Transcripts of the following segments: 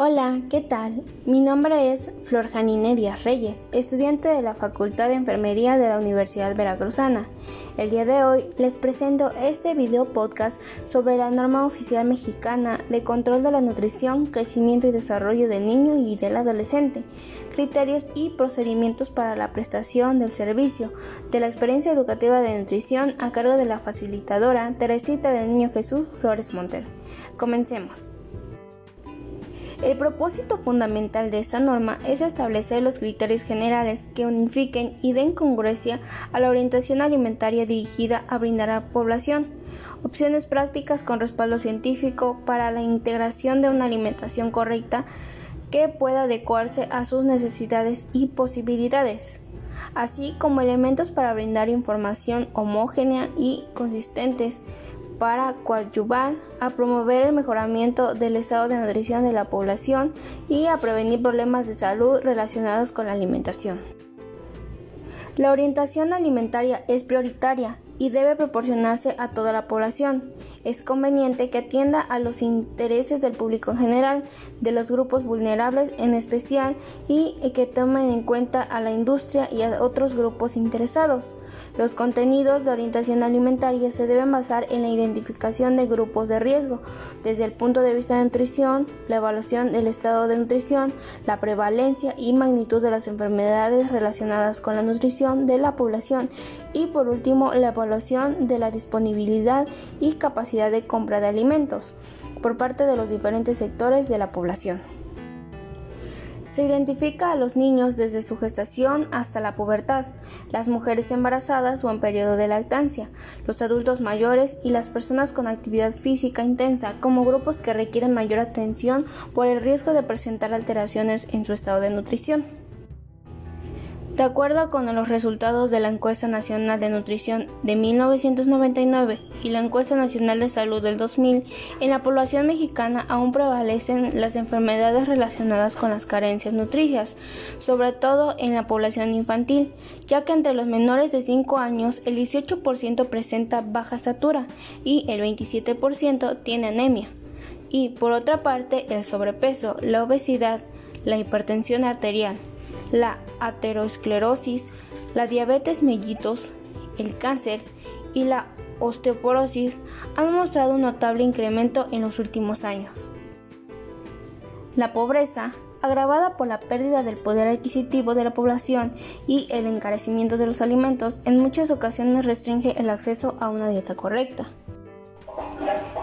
Hola, ¿qué tal? Mi nombre es Flor Janine Díaz Reyes, estudiante de la Facultad de Enfermería de la Universidad Veracruzana. El día de hoy les presento este video podcast sobre la norma oficial mexicana de control de la nutrición, crecimiento y desarrollo del niño y del adolescente, criterios y procedimientos para la prestación del servicio de la experiencia educativa de nutrición a cargo de la facilitadora Teresita del Niño Jesús Flores Montero. Comencemos. El propósito fundamental de esta norma es establecer los criterios generales que unifiquen y den congruencia a la orientación alimentaria dirigida a brindar a la población. Opciones prácticas con respaldo científico para la integración de una alimentación correcta que pueda adecuarse a sus necesidades y posibilidades, así como elementos para brindar información homogénea y consistentes para coadyuvar a promover el mejoramiento del estado de nutrición de la población y a prevenir problemas de salud relacionados con la alimentación. La orientación alimentaria es prioritaria y debe proporcionarse a toda la población. Es conveniente que atienda a los intereses del público en general, de los grupos vulnerables en especial y que tomen en cuenta a la industria y a otros grupos interesados. Los contenidos de orientación alimentaria se deben basar en la identificación de grupos de riesgo, desde el punto de vista de nutrición, la evaluación del estado de nutrición, la prevalencia y magnitud de las enfermedades relacionadas con la nutrición de la población y por último la evaluación de la disponibilidad y capacidad de compra de alimentos por parte de los diferentes sectores de la población. Se identifica a los niños desde su gestación hasta la pubertad, las mujeres embarazadas o en periodo de lactancia, los adultos mayores y las personas con actividad física intensa como grupos que requieren mayor atención por el riesgo de presentar alteraciones en su estado de nutrición. De acuerdo con los resultados de la Encuesta Nacional de Nutrición de 1999 y la Encuesta Nacional de Salud del 2000, en la población mexicana aún prevalecen las enfermedades relacionadas con las carencias nutricias, sobre todo en la población infantil, ya que entre los menores de 5 años el 18% presenta baja estatura y el 27% tiene anemia. Y por otra parte, el sobrepeso, la obesidad, la hipertensión arterial, la aterosclerosis, la diabetes mellitus, el cáncer y la osteoporosis han mostrado un notable incremento en los últimos años. La pobreza, agravada por la pérdida del poder adquisitivo de la población y el encarecimiento de los alimentos, en muchas ocasiones restringe el acceso a una dieta correcta.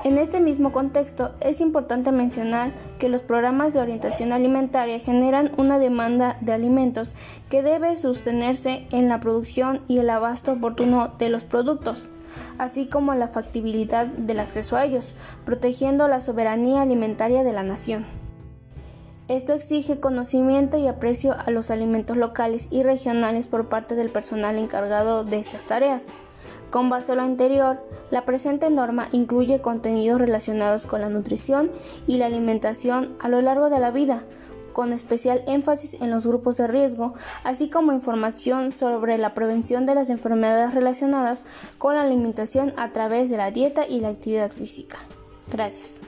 En este mismo contexto, es importante mencionar que los programas de orientación alimentaria generan una demanda de alimentos que debe sostenerse en la producción y el abasto oportuno de los productos, así como la factibilidad del acceso a ellos, protegiendo la soberanía alimentaria de la nación. Esto exige conocimiento y aprecio a los alimentos locales y regionales por parte del personal encargado de estas tareas. Con base a lo anterior, la presente norma incluye contenidos relacionados con la nutrición y la alimentación a lo largo de la vida, con especial énfasis en los grupos de riesgo, así como información sobre la prevención de las enfermedades relacionadas con la alimentación a través de la dieta y la actividad física. Gracias.